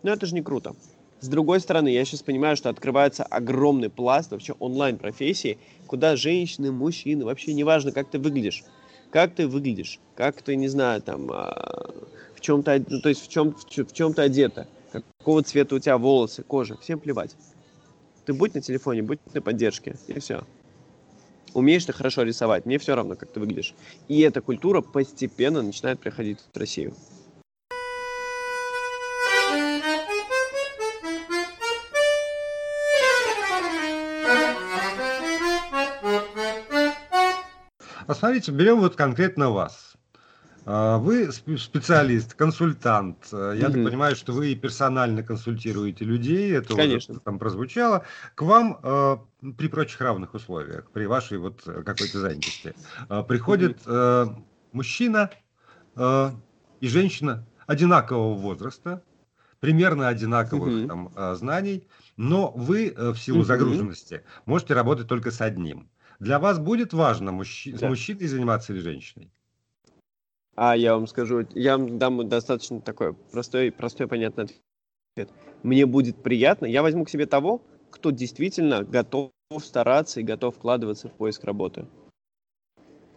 Но это же не круто. С другой стороны, я сейчас понимаю, что открывается огромный пласт вообще онлайн-профессии, куда женщины, мужчины, вообще неважно, как ты выглядишь, как ты выглядишь, как ты, не знаю, там, а, в чем-то, ну, то есть в чем, в чем-то одета, какого цвета у тебя волосы, кожа, всем плевать. Ты будь на телефоне, будь на поддержке, и все. Умеешь ты хорошо рисовать, мне все равно, как ты выглядишь. И эта культура постепенно начинает приходить в Россию. Посмотрите, берем вот конкретно вас. А, вы специалист, консультант. Я mm-hmm. так понимаю, что вы персонально консультируете людей. Это Конечно. уже там прозвучало. К вам э, при прочих равных условиях, при вашей вот какой-то занятости, э, приходит э, мужчина э, и женщина одинакового возраста, примерно одинаковых там, э, знаний, но вы э, в силу загруженности можете работать только с одним. Для вас будет важно, мужч... да. мужчиной заниматься или женщиной? А я вам скажу, я вам дам достаточно такой простой, простой понятный ответ. Мне будет приятно, я возьму к себе того, кто действительно готов стараться и готов вкладываться в поиск работы.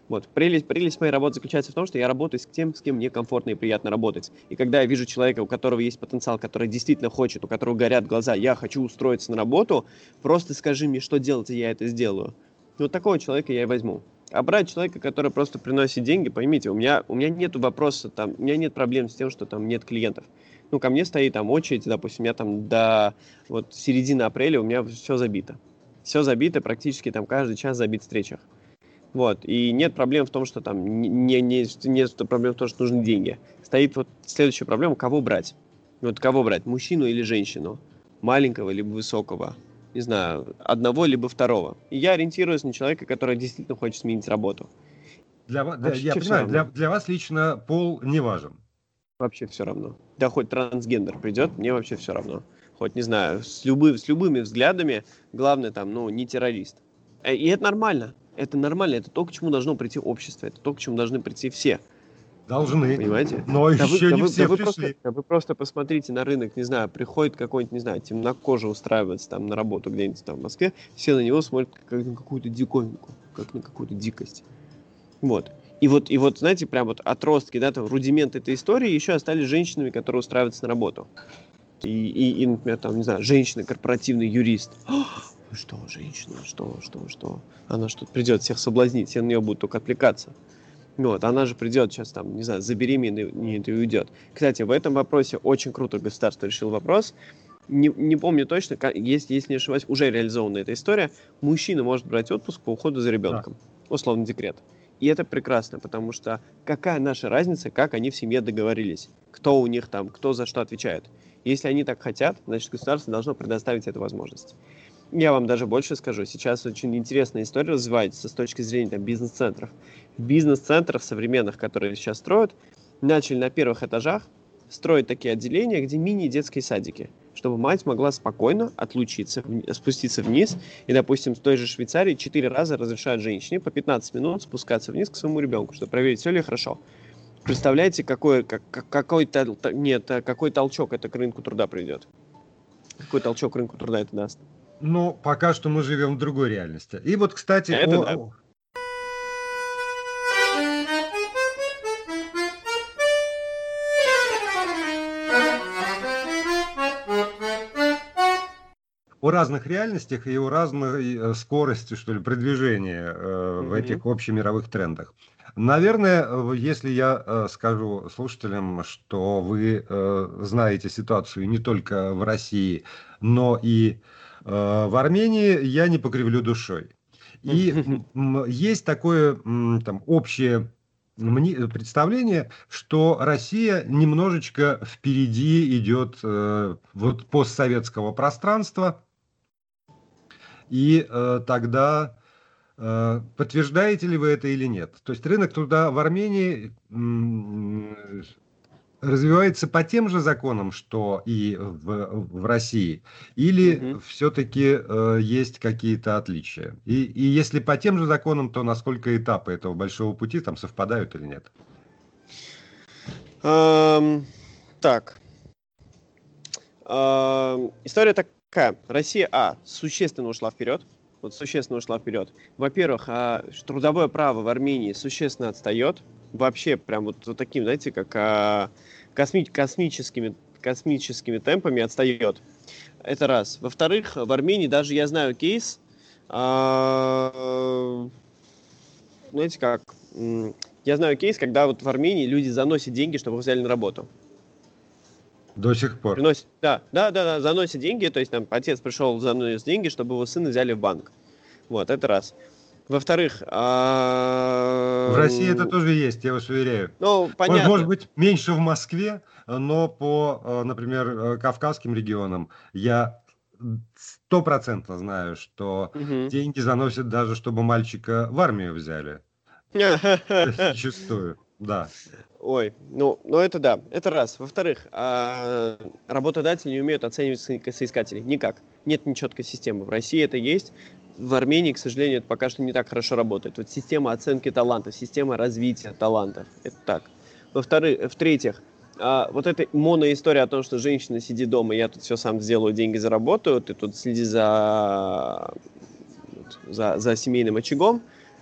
Вот. Прелесть, прелесть моей работы заключается в том, что я работаю с тем, с кем мне комфортно и приятно работать. И когда я вижу человека, у которого есть потенциал, который действительно хочет, у которого горят глаза, я хочу устроиться на работу, просто скажи мне, что делать, и я это сделаю. Вот такого человека я и возьму. А брать человека, который просто приносит деньги, поймите, у меня, у меня нет вопроса, там, у меня нет проблем с тем, что там нет клиентов. Ну, ко мне стоит там очередь, допустим, у меня там до вот середины апреля у меня все забито. Все забито, практически там каждый час забит встречах. Вот, и нет проблем в том, что там не, не, нет проблем в том, что нужны деньги. Стоит вот следующая проблема, кого брать. Вот кого брать, мужчину или женщину, маленького либо высокого, не знаю, одного либо второго. И я ориентируюсь на человека, который действительно хочет сменить работу. Для, для, я понимаю, для, для вас лично пол не важен. Вообще все равно. Да хоть трансгендер придет, мне вообще все равно. Хоть, не знаю, с, любы, с любыми взглядами, главное там, ну, не террорист. Э, и это нормально. Это нормально, это то, к чему должно прийти общество, это то, к чему должны прийти все. Должны. Понимаете? Но да еще вы, не да все вы, пришли. Просто, да вы просто посмотрите на рынок, не знаю, приходит какой-нибудь, не знаю, темнокожий устраивается там на работу где-нибудь там в Москве, все на него смотрят как на какую-то диковинку, как на какую-то дикость. Вот. И вот, и вот, знаете, прям вот отростки, да, там, рудимент этой истории еще остались женщинами, которые устраиваются на работу. И, и, и например, там, не знаю, женщина, корпоративный юрист. что, женщина, что, что, что? Она что придет всех соблазнить, все на нее будут только отвлекаться. Вот, она же придет сейчас там, не знаю, забеременеет и уйдет. Кстати, в этом вопросе очень круто государство решило вопрос. Не, не помню точно, как, если, если не ошибаюсь, уже реализована эта история. Мужчина может брать отпуск по уходу за ребенком. Да. Условно декрет. И это прекрасно, потому что какая наша разница, как они в семье договорились, кто у них там, кто за что отвечает. Если они так хотят, значит государство должно предоставить эту возможность. Я вам даже больше скажу, сейчас очень интересная история развивается с точки зрения там, бизнес-центров. Бизнес-центров современных, которые сейчас строят, начали на первых этажах строить такие отделения, где мини-детские садики, чтобы мать могла спокойно отлучиться, спуститься вниз. И, допустим, в той же Швейцарии четыре раза разрешают женщине по 15 минут спускаться вниз к своему ребенку, чтобы проверить, все ли хорошо. Представляете, какой, как, какой, нет, какой толчок это к рынку труда придет? Какой толчок рынку труда это даст? Но пока что мы живем в другой реальности. И вот, кстати, это, о... да. о разных реальностях и о разной э, скорости, что ли, продвижения э, в этих общемировых трендах. Наверное, если я э, скажу слушателям, что вы э, знаете ситуацию не только в России, но и Э, в Армении я не покривлю душой. И (laughs) есть такое там, общее представление, что Россия немножечко впереди идет э, вот постсоветского пространства, и э, тогда э, подтверждаете ли вы это или нет? То есть рынок труда в Армении развивается по тем же законам, что и в, в России, или угу. все-таки э, есть какие-то отличия? И, и если по тем же законам, то насколько этапы этого большого пути там совпадают или нет? Эм, так. Эм, история такая. Россия, а, существенно ушла вперед. Вот существенно ушла вперед. Во-первых, а, трудовое право в Армении существенно отстает. Вообще, прям вот, таким, знаете, как а, косми космическими, космическими темпами отстает. Это раз. Во-вторых, в Армении даже я знаю кейс, а, знаете как, я знаю кейс, когда вот в Армении люди заносят деньги, чтобы их взяли на работу. До сих пор. Приносит, да, да, да, да, заносят деньги, то есть там отец пришел, заносит деньги, чтобы его сына взяли в банк. Вот, это раз. Во-вторых, а... в России это тоже есть, я вас уверяю. Ну, понятно. Может быть, меньше в Москве, но по, э, например, э, кавказским регионам я стопроцентно знаю, что угу. деньги заносят даже, чтобы мальчика в армию взяли. (laughs) Зачастую, да. Ой, ну, ну это да, это раз. Во-вторых, а, работодатели не умеют оценивать соискателей. Никак. Нет нечеткой системы. В России это есть в Армении, к сожалению, это пока что не так хорошо работает. Вот система оценки талантов, система развития талантов. Это так. Во-вторых, в-третьих, а, вот эта моноистория о том, что женщина сидит дома, я тут все сам сделаю, деньги заработаю, ты тут следи за, за, за семейным очагом,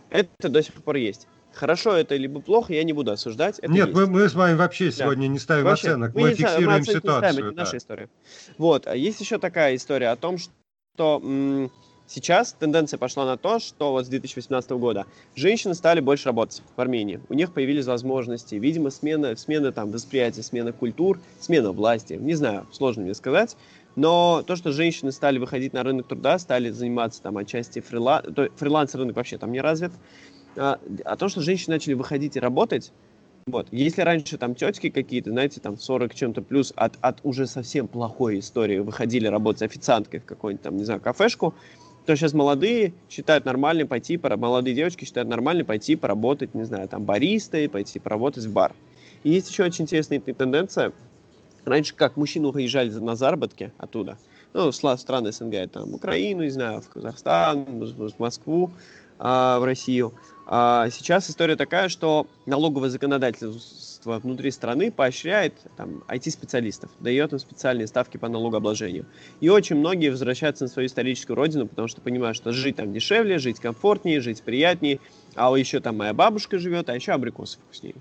это до сих пор есть. Хорошо это либо плохо, я не буду осуждать. Это Нет, мы, мы с вами вообще сегодня да. не ставим вообще, оценок, мы, мы фиксируем ситуацию. Не ставим, это да. наша история. Вот, а есть еще такая история о том, что м- Сейчас тенденция пошла на то, что вот с 2018 года женщины стали больше работать в Армении. У них появились возможности, видимо, смена, смена там, восприятия, смена культур, смена власти. Не знаю, сложно мне сказать. Но то, что женщины стали выходить на рынок труда, стали заниматься там отчасти фрила... фриланс рынок вообще там не развит, а, а то, что женщины начали выходить и работать, вот. Если раньше там тетки какие-то, знаете, там 40 чем-то плюс от, от уже совсем плохой истории выходили работать официанткой в какой-нибудь там, не знаю, кафешку, то сейчас молодые считают нормальным пойти, молодые девочки считают нормальным пойти поработать, не знаю, там баристой, пойти поработать в бар. И есть еще очень интересная тенденция. Раньше как мужчины уезжали на заработки оттуда, ну, страны СНГ, там, Украину, не знаю, в Казахстан, в Москву, а, в Россию. А сейчас история такая, что налоговое законодательство внутри страны поощряет там, IT-специалистов, дает им специальные ставки по налогообложению. И очень многие возвращаются на свою историческую родину, потому что понимают, что жить там дешевле, жить комфортнее, жить приятнее, а еще там моя бабушка живет, а еще абрикосы вкуснее.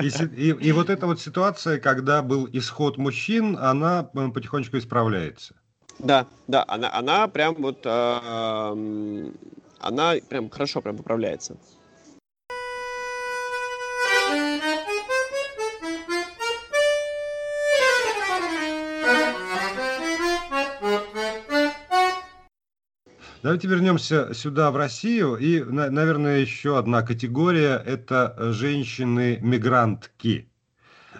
И, и, и вот эта вот ситуация, когда был исход мужчин, она потихонечку исправляется. Да, да, она, она прям вот, э, она прям хорошо прям поправляется. Давайте вернемся сюда, в Россию. И, наверное, еще одна категория – это женщины-мигрантки.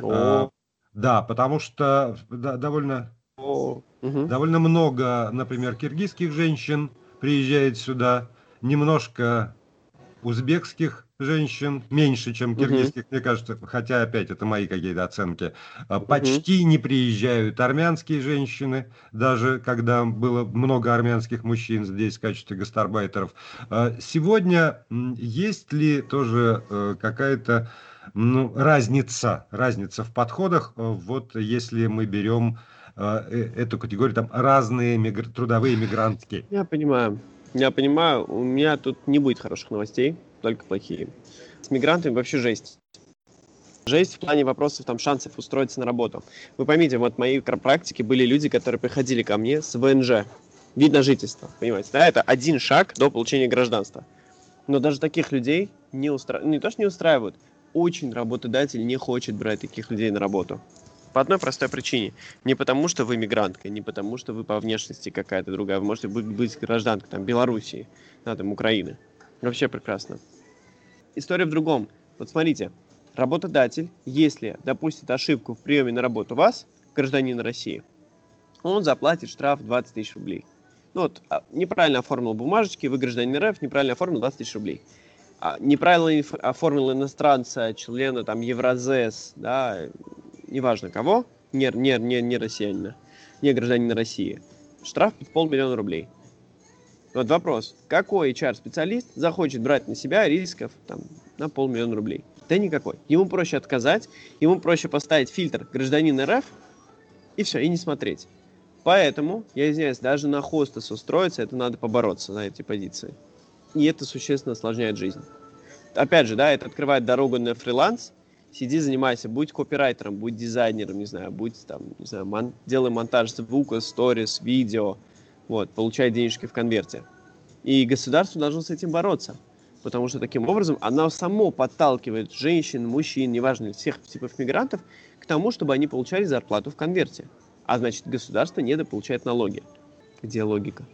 А, да, потому что да, довольно, О. довольно много, например, киргизских женщин приезжает сюда, немножко узбекских женщин, меньше, чем киргизских, угу. мне кажется, хотя опять это мои какие-то оценки. Угу. Почти не приезжают армянские женщины, даже когда было много армянских мужчин здесь в качестве гастарбайтеров. А сегодня есть ли тоже э, какая-то ну, разница, разница в подходах, э, вот если мы берем эту категорию, там разные мигр... трудовые мигрантки? Я понимаю. Я понимаю, у меня тут не будет хороших новостей, только плохие. С мигрантами вообще жесть. Жесть в плане вопросов там шансов устроиться на работу. Вы поймите, вот в моей практике были люди, которые приходили ко мне с ВНЖ, вид на жительство, понимаете, да, это один шаг до получения гражданства. Но даже таких людей не устраивают, не то что не устраивают, очень работодатель не хочет брать таких людей на работу. По одной простой причине. Не потому, что вы мигрантка, не потому, что вы по внешности какая-то другая. Вы можете быть, быть гражданкой там, Белоруссии, да, там, Украины. Вообще прекрасно. История в другом. Вот смотрите, работодатель, если допустит ошибку в приеме на работу вас, гражданина России, он заплатит штраф 20 тысяч рублей. Ну вот, а, неправильно оформил бумажечки, вы гражданин РФ, неправильно оформил 20 тысяч рублей. А, неправильно оформил иностранца, члена там Евразес, да, неважно кого, не, не, не, не россиянина, не гражданина России, штраф в полмиллиона рублей. Вот вопрос, какой HR-специалист захочет брать на себя рисков там, на полмиллиона рублей? Да никакой. Ему проще отказать, ему проще поставить фильтр гражданин РФ, и все, и не смотреть. Поэтому, я извиняюсь, даже на хостес устроиться, это надо побороться на эти позиции. И это существенно осложняет жизнь. Опять же, да, это открывает дорогу на фриланс, сиди, занимайся, будь копирайтером, будь дизайнером, не знаю, будь там, не знаю, мон, делай монтаж звука, сторис, видео, вот, получай денежки в конверте. И государство должно с этим бороться, потому что таким образом оно само подталкивает женщин, мужчин, неважно, всех типов мигрантов, к тому, чтобы они получали зарплату в конверте. А значит, государство недополучает налоги. Где логика?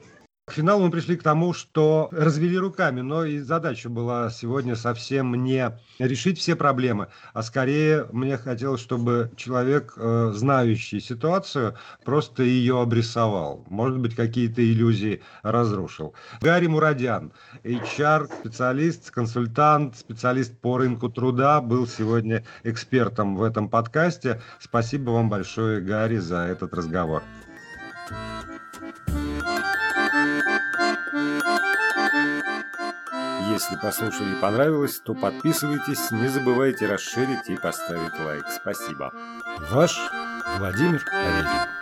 К финалу мы пришли к тому, что развели руками, но и задача была сегодня совсем не решить все проблемы, а скорее мне хотелось, чтобы человек, э, знающий ситуацию, просто ее обрисовал, может быть, какие-то иллюзии разрушил. Гарри Мурадян, HR-специалист, консультант, специалист по рынку труда, был сегодня экспертом в этом подкасте. Спасибо вам большое, Гарри, за этот разговор. Если послушали и понравилось, то подписывайтесь, не забывайте расширить и поставить лайк. Спасибо. Ваш Владимир Орегин.